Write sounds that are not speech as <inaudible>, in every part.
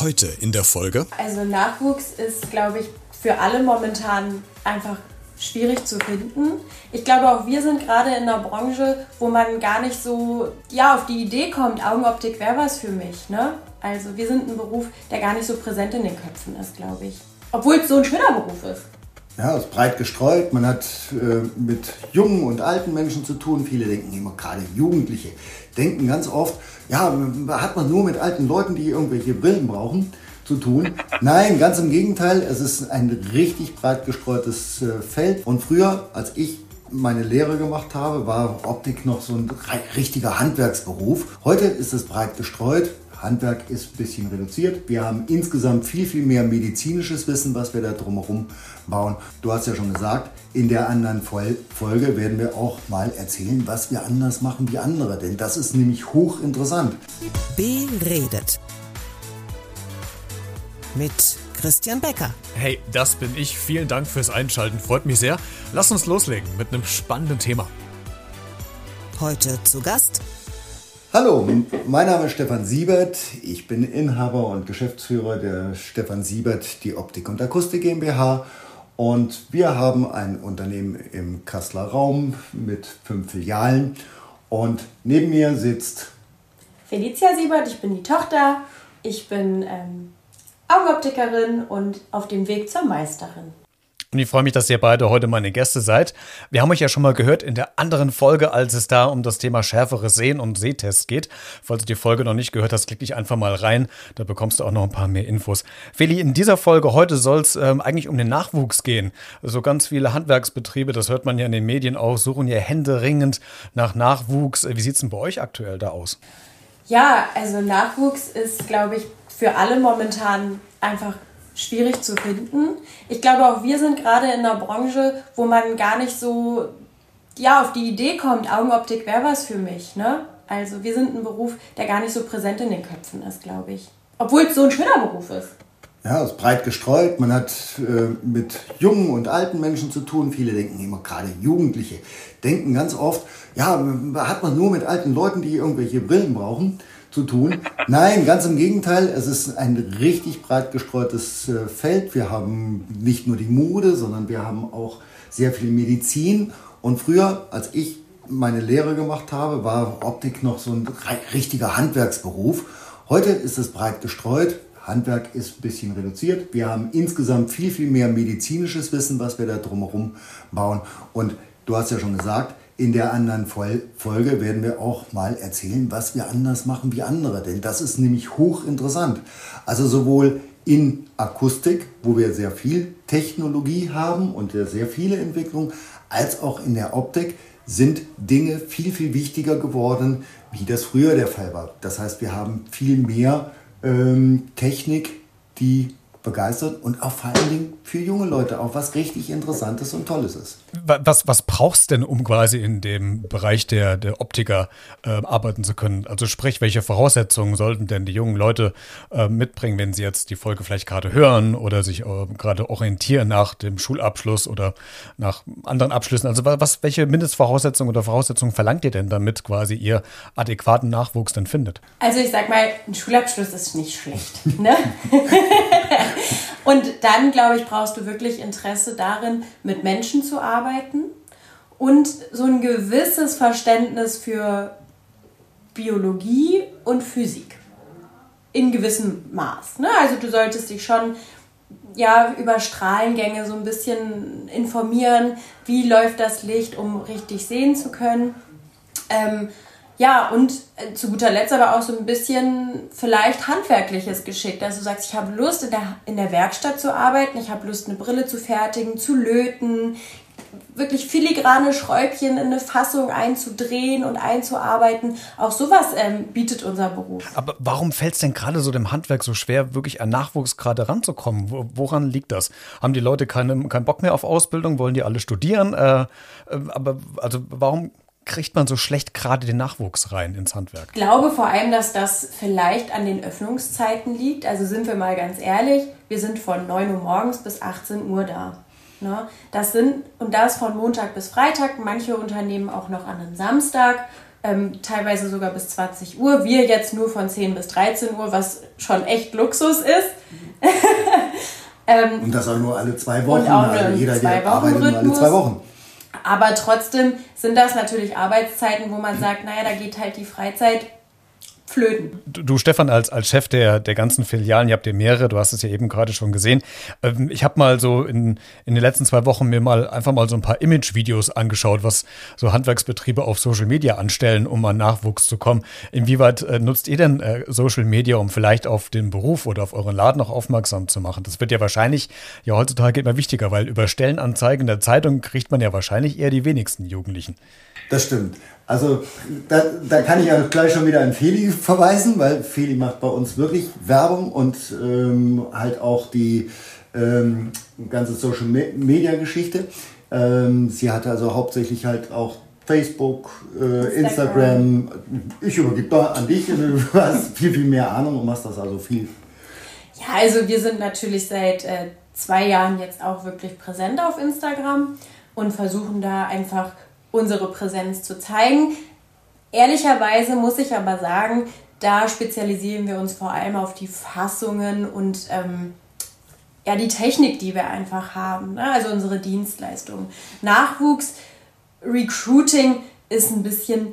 Heute in der Folge. Also Nachwuchs ist, glaube ich, für alle momentan einfach schwierig zu finden. Ich glaube auch wir sind gerade in einer Branche, wo man gar nicht so ja, auf die Idee kommt, Augenoptik wäre was für mich. Ne? Also wir sind ein Beruf, der gar nicht so präsent in den Köpfen ist, glaube ich. Obwohl es so ein schöner Beruf ist. Ja, ist breit gestreut. Man hat äh, mit jungen und alten Menschen zu tun. Viele denken immer, gerade Jugendliche denken ganz oft, ja, hat man nur mit alten Leuten, die irgendwelche Brillen brauchen, zu tun. <laughs> Nein, ganz im Gegenteil. Es ist ein richtig breit gestreutes äh, Feld. Und früher, als ich meine Lehre gemacht habe, war Optik noch so ein richtiger Handwerksberuf. Heute ist es breit gestreut. Handwerk ist ein bisschen reduziert. Wir haben insgesamt viel, viel mehr medizinisches Wissen, was wir da drumherum bauen. Du hast ja schon gesagt, in der anderen Folge werden wir auch mal erzählen, was wir anders machen wie andere, denn das ist nämlich hochinteressant. Beredet. Mit Christian Becker. Hey, das bin ich. Vielen Dank fürs Einschalten. Freut mich sehr. Lass uns loslegen mit einem spannenden Thema. Heute zu Gast Hallo, mein Name ist Stefan Siebert. Ich bin Inhaber und Geschäftsführer der Stefan Siebert, die Optik und Akustik GmbH. Und wir haben ein Unternehmen im Kasseler Raum mit fünf Filialen. Und neben mir sitzt Felicia Siebert, ich bin die Tochter. Ich bin ähm, Augenoptikerin und auf dem Weg zur Meisterin. Und ich freue mich, dass ihr beide heute meine Gäste seid. Wir haben euch ja schon mal gehört in der anderen Folge, als es da um das Thema schärferes Sehen und Sehtests geht. Falls du die Folge noch nicht gehört hast, klick dich einfach mal rein. Da bekommst du auch noch ein paar mehr Infos. Feli, in dieser Folge heute soll es ähm, eigentlich um den Nachwuchs gehen. So also ganz viele Handwerksbetriebe, das hört man ja in den Medien auch, suchen ja händeringend nach Nachwuchs. Wie sieht es denn bei euch aktuell da aus? Ja, also Nachwuchs ist, glaube ich, für alle momentan einfach schwierig zu finden. Ich glaube, auch wir sind gerade in einer Branche, wo man gar nicht so ja, auf die Idee kommt, Augenoptik wäre was für mich. Ne? Also wir sind ein Beruf, der gar nicht so präsent in den Köpfen ist, glaube ich. Obwohl es so ein schöner Beruf ist. Ja, ist breit gestreut. Man hat äh, mit jungen und alten Menschen zu tun. Viele denken immer, gerade Jugendliche denken ganz oft, ja, hat man nur mit alten Leuten, die irgendwelche Brillen brauchen zu tun. Nein, ganz im Gegenteil. Es ist ein richtig breit gestreutes äh, Feld. Wir haben nicht nur die Mode, sondern wir haben auch sehr viel Medizin. Und früher, als ich meine Lehre gemacht habe, war Optik noch so ein richtiger Handwerksberuf. Heute ist es breit gestreut. Handwerk ist ein bisschen reduziert. Wir haben insgesamt viel, viel mehr medizinisches Wissen, was wir da drumherum bauen. Und du hast ja schon gesagt, in der anderen Folge werden wir auch mal erzählen, was wir anders machen wie andere, denn das ist nämlich hochinteressant. Also sowohl in Akustik, wo wir sehr viel Technologie haben und sehr viele Entwicklungen, als auch in der Optik sind Dinge viel, viel wichtiger geworden, wie das früher der Fall war. Das heißt, wir haben viel mehr ähm, Technik, die begeistert und auch vor allen Dingen für junge Leute auch was richtig Interessantes und Tolles ist. Was, was brauchst denn, um quasi in dem Bereich der, der Optiker äh, arbeiten zu können? Also sprich, welche Voraussetzungen sollten denn die jungen Leute äh, mitbringen, wenn sie jetzt die Folge vielleicht gerade hören oder sich äh, gerade orientieren nach dem Schulabschluss oder nach anderen Abschlüssen? Also was, welche Mindestvoraussetzungen oder Voraussetzungen verlangt ihr denn, damit quasi ihr adäquaten Nachwuchs denn findet? Also ich sag mal, ein Schulabschluss ist nicht schlecht. Ne? <laughs> <laughs> Und dann, glaube ich, brauchst du wirklich Interesse darin, mit Menschen zu arbeiten und so ein gewisses Verständnis für Biologie und Physik. In gewissem Maß. Ne? Also du solltest dich schon ja, über Strahlengänge so ein bisschen informieren, wie läuft das Licht, um richtig sehen zu können. Ähm, ja, und äh, zu guter Letzt aber auch so ein bisschen vielleicht handwerkliches Geschick, dass du sagst, ich habe Lust in der, in der Werkstatt zu arbeiten, ich habe Lust eine Brille zu fertigen, zu löten, wirklich filigrane Schräubchen in eine Fassung einzudrehen und einzuarbeiten. Auch sowas ähm, bietet unser Beruf. Aber warum fällt es denn gerade so dem Handwerk so schwer, wirklich an Nachwuchs gerade ranzukommen? Woran liegt das? Haben die Leute keine, keinen Bock mehr auf Ausbildung? Wollen die alle studieren? Äh, äh aber also warum kriegt man so schlecht gerade den Nachwuchs rein ins Handwerk? Ich glaube vor allem, dass das vielleicht an den Öffnungszeiten liegt. Also sind wir mal ganz ehrlich, wir sind von 9 Uhr morgens bis 18 Uhr da. Ne? Das sind, und das von Montag bis Freitag, manche Unternehmen auch noch an einem Samstag. ähm, teilweise sogar bis 20 Uhr. Wir jetzt nur von 10 bis 13 Uhr, was schon echt Luxus ist. <laughs> ähm, und das auch nur alle zwei Wochen. Und auch also jeder, zwei der arbeitet nur alle zwei Wochen. Aber trotzdem sind das natürlich Arbeitszeiten, wo man sagt, naja, da geht halt die Freizeit flöten. Du, du, Stefan, als, als Chef der, der ganzen Filialen, ihr habt ja mehrere, du hast es ja eben gerade schon gesehen. Ähm, ich habe mal so in, in den letzten zwei Wochen mir mal einfach mal so ein paar Image-Videos angeschaut, was so Handwerksbetriebe auf Social Media anstellen, um an Nachwuchs zu kommen. Inwieweit äh, nutzt ihr denn äh, Social Media, um vielleicht auf den Beruf oder auf euren Laden auch aufmerksam zu machen? Das wird ja wahrscheinlich ja heutzutage immer wichtiger, weil über Stellenanzeigen der Zeitung kriegt man ja wahrscheinlich eher die wenigsten Jugendlichen. Das stimmt. Also da, da kann ich ja gleich schon wieder an Feli verweisen, weil Feli macht bei uns wirklich Werbung und ähm, halt auch die ähm, ganze Social Media Geschichte. Ähm, sie hatte also hauptsächlich halt auch Facebook, äh, Instagram. Ich übergebe da an dich, du <laughs> hast viel, viel mehr Ahnung und machst das also viel. Ja, also wir sind natürlich seit äh, zwei Jahren jetzt auch wirklich präsent auf Instagram und versuchen da einfach unsere Präsenz zu zeigen. Ehrlicherweise muss ich aber sagen, da spezialisieren wir uns vor allem auf die Fassungen und ähm, ja, die Technik, die wir einfach haben, ne? also unsere Dienstleistungen. Nachwuchs, Recruiting ist ein bisschen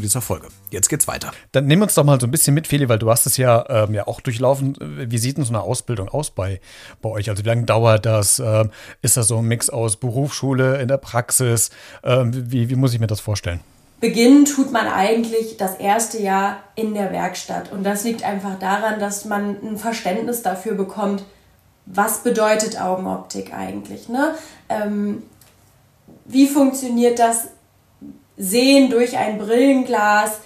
dieser Folge. Jetzt geht's weiter. Dann nehmen wir uns doch mal so ein bisschen mit, Feli, weil du hast es ja, ähm, ja auch durchlaufen. Wie sieht denn so eine Ausbildung aus bei, bei euch? Also wie lange dauert das? Ähm, ist das so ein Mix aus Berufsschule in der Praxis? Ähm, wie, wie muss ich mir das vorstellen? Beginnen tut man eigentlich das erste Jahr in der Werkstatt. Und das liegt einfach daran, dass man ein Verständnis dafür bekommt, was bedeutet Augenoptik eigentlich. Ne? Ähm, wie funktioniert das Sehen durch ein Brillenglas?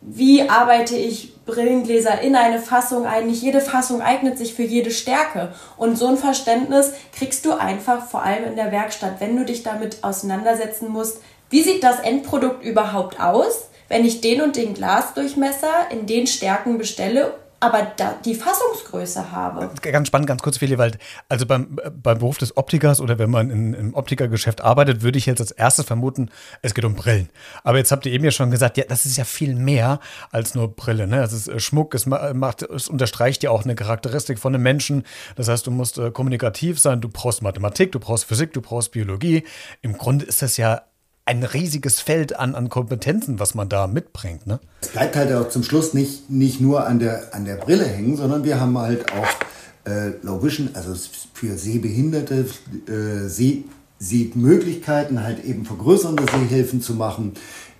Wie arbeite ich Brillengläser in eine Fassung ein? Nicht jede Fassung eignet sich für jede Stärke. Und so ein Verständnis kriegst du einfach vor allem in der Werkstatt, wenn du dich damit auseinandersetzen musst. Wie sieht das Endprodukt überhaupt aus? wenn ich den und den Glasdurchmesser in den Stärken bestelle aber da die Fassungsgröße habe. Ganz spannend, ganz kurz, Feli, weil also beim, beim Beruf des Optikers oder wenn man in, im Optikergeschäft arbeitet, würde ich jetzt als erstes vermuten, es geht um Brillen. Aber jetzt habt ihr eben ja schon gesagt, ja, das ist ja viel mehr als nur Brille. Ne? Es ist äh, Schmuck, es, macht, es unterstreicht ja auch eine Charakteristik von einem Menschen. Das heißt, du musst äh, kommunikativ sein, du brauchst Mathematik, du brauchst Physik, du brauchst Biologie. Im Grunde ist das ja ein riesiges Feld an, an Kompetenzen, was man da mitbringt. Ne? Es bleibt halt auch zum Schluss nicht, nicht nur an der, an der Brille hängen, sondern wir haben halt auch äh, Low Vision, also für Sehbehinderte, äh, Seh, Sehmöglichkeiten, halt eben vergrößernde Sehhilfen zu machen.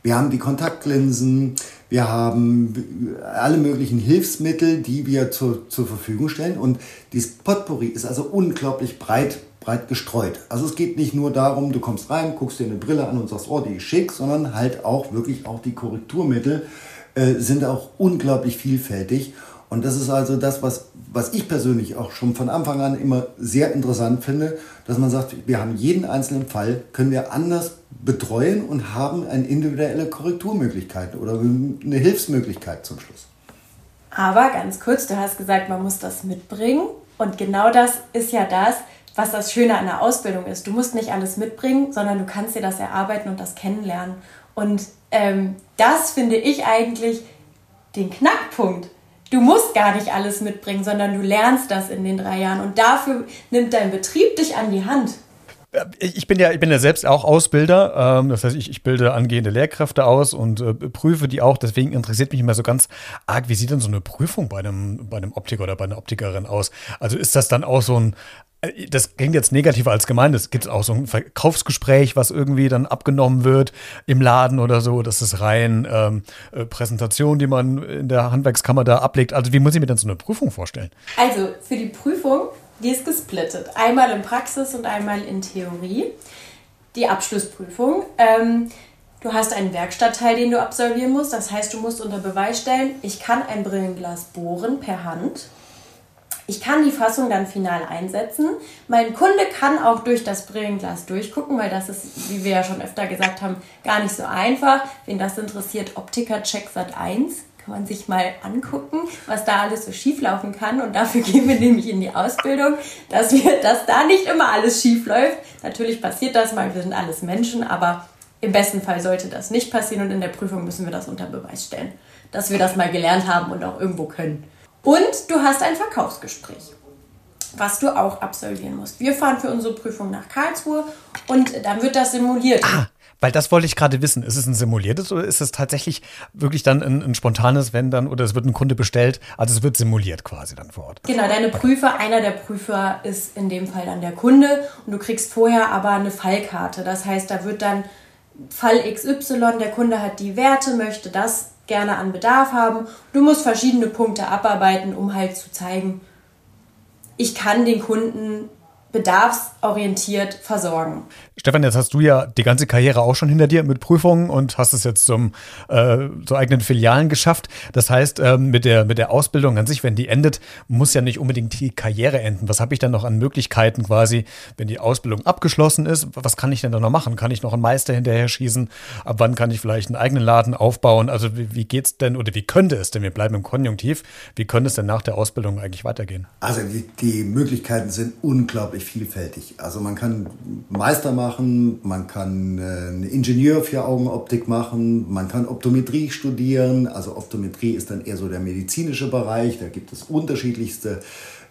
Wir haben die Kontaktlinsen, wir haben alle möglichen Hilfsmittel, die wir zu, zur Verfügung stellen. Und dieses Potpourri ist also unglaublich breit breit gestreut. Also es geht nicht nur darum, du kommst rein, guckst dir eine Brille an und sagst, oh, die ist schick, sondern halt auch wirklich auch die Korrekturmittel äh, sind auch unglaublich vielfältig. Und das ist also das, was, was ich persönlich auch schon von Anfang an immer sehr interessant finde, dass man sagt, wir haben jeden einzelnen Fall, können wir anders betreuen und haben eine individuelle Korrekturmöglichkeit oder eine Hilfsmöglichkeit zum Schluss. Aber ganz kurz, du hast gesagt, man muss das mitbringen. Und genau das ist ja das, was das Schöne an der Ausbildung ist. Du musst nicht alles mitbringen, sondern du kannst dir das erarbeiten und das kennenlernen. Und ähm, das finde ich eigentlich den Knackpunkt. Du musst gar nicht alles mitbringen, sondern du lernst das in den drei Jahren. Und dafür nimmt dein Betrieb dich an die Hand. Ich bin ja, ich bin ja selbst auch Ausbilder. Ähm, das heißt, ich, ich bilde angehende Lehrkräfte aus und äh, prüfe die auch. Deswegen interessiert mich immer so ganz arg, wie sieht denn so eine Prüfung bei einem, bei einem Optiker oder bei einer Optikerin aus? Also ist das dann auch so ein, äh, das klingt jetzt negativer als gemeint. Es gibt auch so ein Verkaufsgespräch, was irgendwie dann abgenommen wird im Laden oder so. Das ist rein ähm, äh, Präsentation, die man in der Handwerkskammer da ablegt. Also wie muss ich mir dann so eine Prüfung vorstellen? Also für die Prüfung, die ist gesplittet. Einmal in Praxis und einmal in Theorie. Die Abschlussprüfung. Ähm, Du hast einen Werkstattteil, den du absolvieren musst. Das heißt, du musst unter Beweis stellen, ich kann ein Brillenglas bohren per Hand. Ich kann die Fassung dann final einsetzen. Mein Kunde kann auch durch das Brillenglas durchgucken, weil das ist, wie wir ja schon öfter gesagt haben, gar nicht so einfach. Wen das interessiert, Optiker Check Sat 1 kann man sich mal angucken, was da alles so schieflaufen kann. Und dafür <laughs> gehen wir nämlich in die Ausbildung, dass, wir, dass da nicht immer alles schief läuft. Natürlich passiert das mal, wir sind alles Menschen, aber im besten Fall sollte das nicht passieren und in der Prüfung müssen wir das unter Beweis stellen, dass wir das mal gelernt haben und auch irgendwo können. Und du hast ein Verkaufsgespräch, was du auch absolvieren musst. Wir fahren für unsere Prüfung nach Karlsruhe und dann wird das simuliert. Ah, weil das wollte ich gerade wissen. Ist es ein simuliertes oder ist es tatsächlich wirklich dann ein, ein, spontanes, wenn dann, oder es wird ein Kunde bestellt, also es wird simuliert quasi dann vor Ort? Genau, deine Prüfer, einer der Prüfer ist in dem Fall dann der Kunde und du kriegst vorher aber eine Fallkarte. Das heißt, da wird dann Fall XY, der Kunde hat die Werte, möchte das gerne an Bedarf haben. Du musst verschiedene Punkte abarbeiten, um halt zu zeigen, ich kann den Kunden bedarfsorientiert versorgen. Stefan, jetzt hast du ja die ganze Karriere auch schon hinter dir mit Prüfungen und hast es jetzt zum äh, zu eigenen Filialen geschafft. Das heißt, ähm, mit, der, mit der Ausbildung an sich, wenn die endet, muss ja nicht unbedingt die Karriere enden. Was habe ich dann noch an Möglichkeiten quasi, wenn die Ausbildung abgeschlossen ist? Was kann ich denn dann noch machen? Kann ich noch einen Meister hinterher schießen? Ab wann kann ich vielleicht einen eigenen Laden aufbauen? Also wie, wie geht's denn oder wie könnte es denn, wir bleiben im Konjunktiv, wie könnte es denn nach der Ausbildung eigentlich weitergehen? Also die, die Möglichkeiten sind unglaublich vielfältig. Also man kann Meister machen, man kann äh, Ingenieur für Augenoptik machen, man kann Optometrie studieren. Also Optometrie ist dann eher so der medizinische Bereich. Da gibt es unterschiedlichste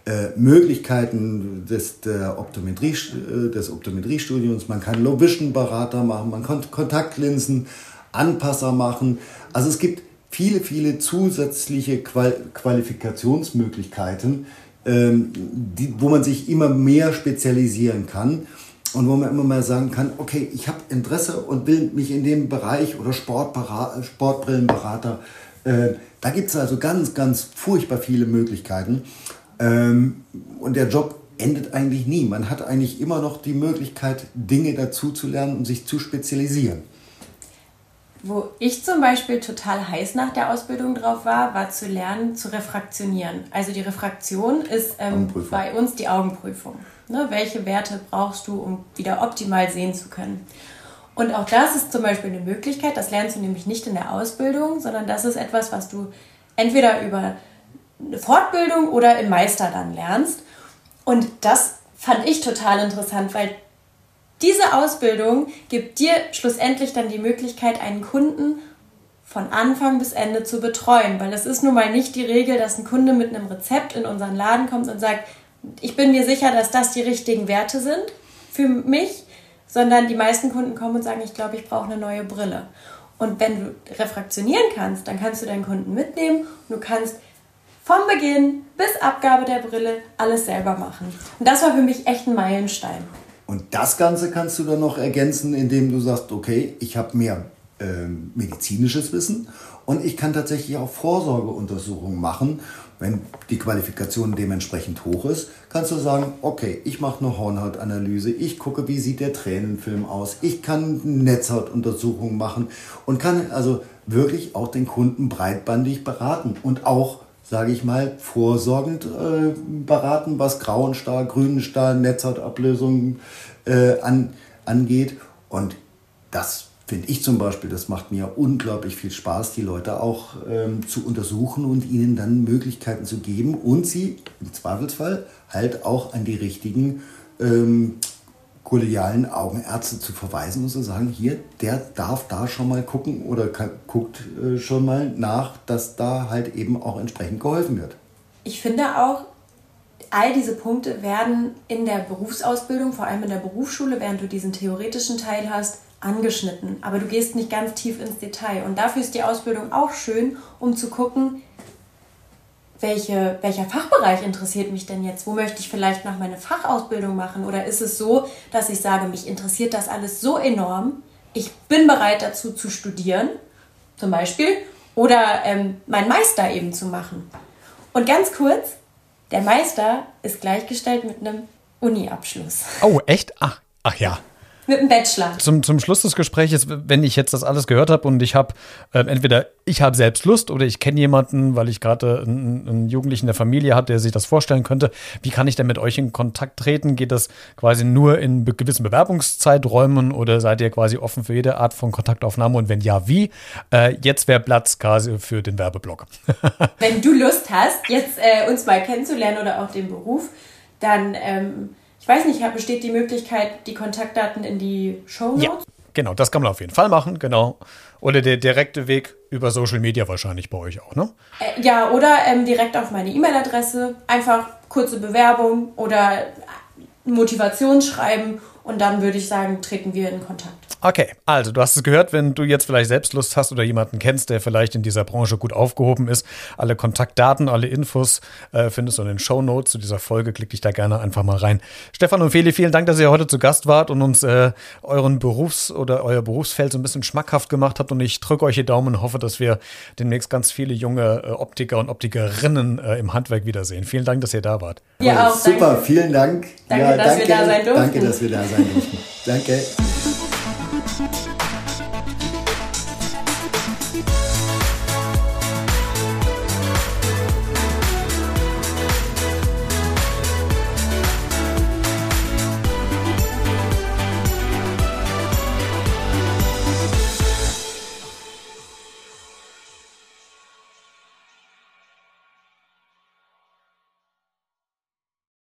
äh, Möglichkeiten des, der Optometrie, äh, des Optometriestudiums. Man kann Low-Vision-Berater machen, man kann Kontaktlinsen, Anpasser machen. Also es gibt viele, viele zusätzliche Qual Qualifikationsmöglichkeiten, ähm, die, wo man sich immer mehr spezialisieren kann und wo man immer mal sagen kann, okay, ich habe Interesse und will mich in dem Bereich oder Sportbrillenberater, äh, da gibt es also ganz, ganz furchtbar viele Möglichkeiten. Ähm, und der Job endet eigentlich nie. Man hat eigentlich immer noch die Möglichkeit, Dinge dazu zu lernen und sich zu spezialisieren. Wo ich zum Beispiel total heiß nach der Ausbildung drauf war, war zu lernen, zu refraktionieren. Also die Refraktion ist ähm, bei uns die Augenprüfung. Ne? Welche Werte brauchst du, um wieder optimal sehen zu können? Und auch das ist zum Beispiel eine Möglichkeit, das lernst du nämlich nicht in der Ausbildung, sondern das ist etwas, was du entweder über eine Fortbildung oder im Meister dann lernst. Und das fand ich total interessant, weil diese Ausbildung gibt dir schlussendlich dann die Möglichkeit, einen Kunden von Anfang bis Ende zu betreuen, weil es ist nun mal nicht die Regel, dass ein Kunde mit einem Rezept in unseren Laden kommt und sagt, ich bin mir sicher, dass das die richtigen Werte sind für mich, sondern die meisten Kunden kommen und sagen, ich glaube, ich brauche eine neue Brille. Und wenn du refraktionieren kannst, dann kannst du deinen Kunden mitnehmen und du kannst vom Beginn bis Abgabe der Brille alles selber machen. Und das war für mich echt ein Meilenstein. Und das Ganze kannst du dann noch ergänzen, indem du sagst, okay, ich habe mehr äh, medizinisches Wissen und ich kann tatsächlich auch Vorsorgeuntersuchungen machen. Wenn die Qualifikation dementsprechend hoch ist, kannst du sagen, okay, ich mache eine Hornhautanalyse, ich gucke, wie sieht der Tränenfilm aus, ich kann Netzhautuntersuchungen machen und kann also wirklich auch den Kunden breitbandig beraten und auch sage ich mal, vorsorgend äh, beraten, was Grauenstar, Grünenstar, Netzhautablösung äh, an, angeht. Und das finde ich zum Beispiel, das macht mir unglaublich viel Spaß, die Leute auch ähm, zu untersuchen und ihnen dann Möglichkeiten zu geben und sie im Zweifelsfall halt auch an die richtigen ähm, kollegialen Augenärzte zu verweisen und zu sagen, hier, der darf da schon mal gucken oder kann, guckt äh, schon mal nach, dass da halt eben auch entsprechend geholfen wird. Ich finde auch, all diese Punkte werden in der Berufsausbildung, vor allem in der Berufsschule, während du diesen theoretischen Teil hast, angeschnitten, aber du gehst nicht ganz tief ins Detail. Und dafür ist die Ausbildung auch schön, um zu gucken, welche, welcher Fachbereich interessiert mich denn jetzt? Wo möchte ich vielleicht noch meine Fachausbildung machen? Oder ist es so, dass ich sage, mich interessiert das alles so enorm, ich bin bereit dazu zu studieren, zum Beispiel, oder ähm, meinen Meister eben zu machen. Und ganz kurz, der Meister ist gleichgestellt mit einem Uni-Abschluss. Oh, echt? Ach, ach ja. Mit dem Bachelor. Zum, zum Schluss des Gesprächs, wenn ich jetzt das alles gehört habe und ich habe äh, entweder ich habe selbst Lust oder ich kenne jemanden, weil ich gerade einen, einen Jugendlichen der Familie habe, der sich das vorstellen könnte, wie kann ich denn mit euch in Kontakt treten? Geht das quasi nur in be gewissen Bewerbungszeiträumen oder seid ihr quasi offen für jede Art von Kontaktaufnahme und wenn ja, wie? Äh, jetzt wäre Platz quasi für den Werbeblock. <laughs> wenn du Lust hast, jetzt äh, uns mal kennenzulernen oder auch den Beruf, dann ähm, ich weiß nicht, besteht die Möglichkeit, die Kontaktdaten in die Show Notes? Ja, genau, das kann man auf jeden Fall machen, genau. Oder der direkte Weg über Social Media wahrscheinlich bei euch auch, ne? Äh, ja, oder ähm, direkt auf meine E-Mail-Adresse. Einfach kurze Bewerbung oder Motivationsschreiben und dann würde ich sagen, treten wir in Kontakt. Okay, also du hast es gehört, wenn du jetzt vielleicht selbst Lust hast oder jemanden kennst, der vielleicht in dieser Branche gut aufgehoben ist, alle Kontaktdaten, alle Infos äh, findest du in den Show Notes zu dieser Folge. Klick dich da gerne einfach mal rein. Stefan und Feli, vielen Dank, dass ihr heute zu Gast wart und uns äh, euren Berufs- oder euer Berufsfeld so ein bisschen schmackhaft gemacht habt. Und ich drücke euch die Daumen und hoffe, dass wir demnächst ganz viele junge äh, Optiker und Optikerinnen äh, im Handwerk wiedersehen. Vielen Dank, dass ihr da wart. Ja, auch, Super, danke. vielen Dank. Danke, ja, dass danke, wir da sein durften. Danke, dass wir da sein durften. <laughs> danke.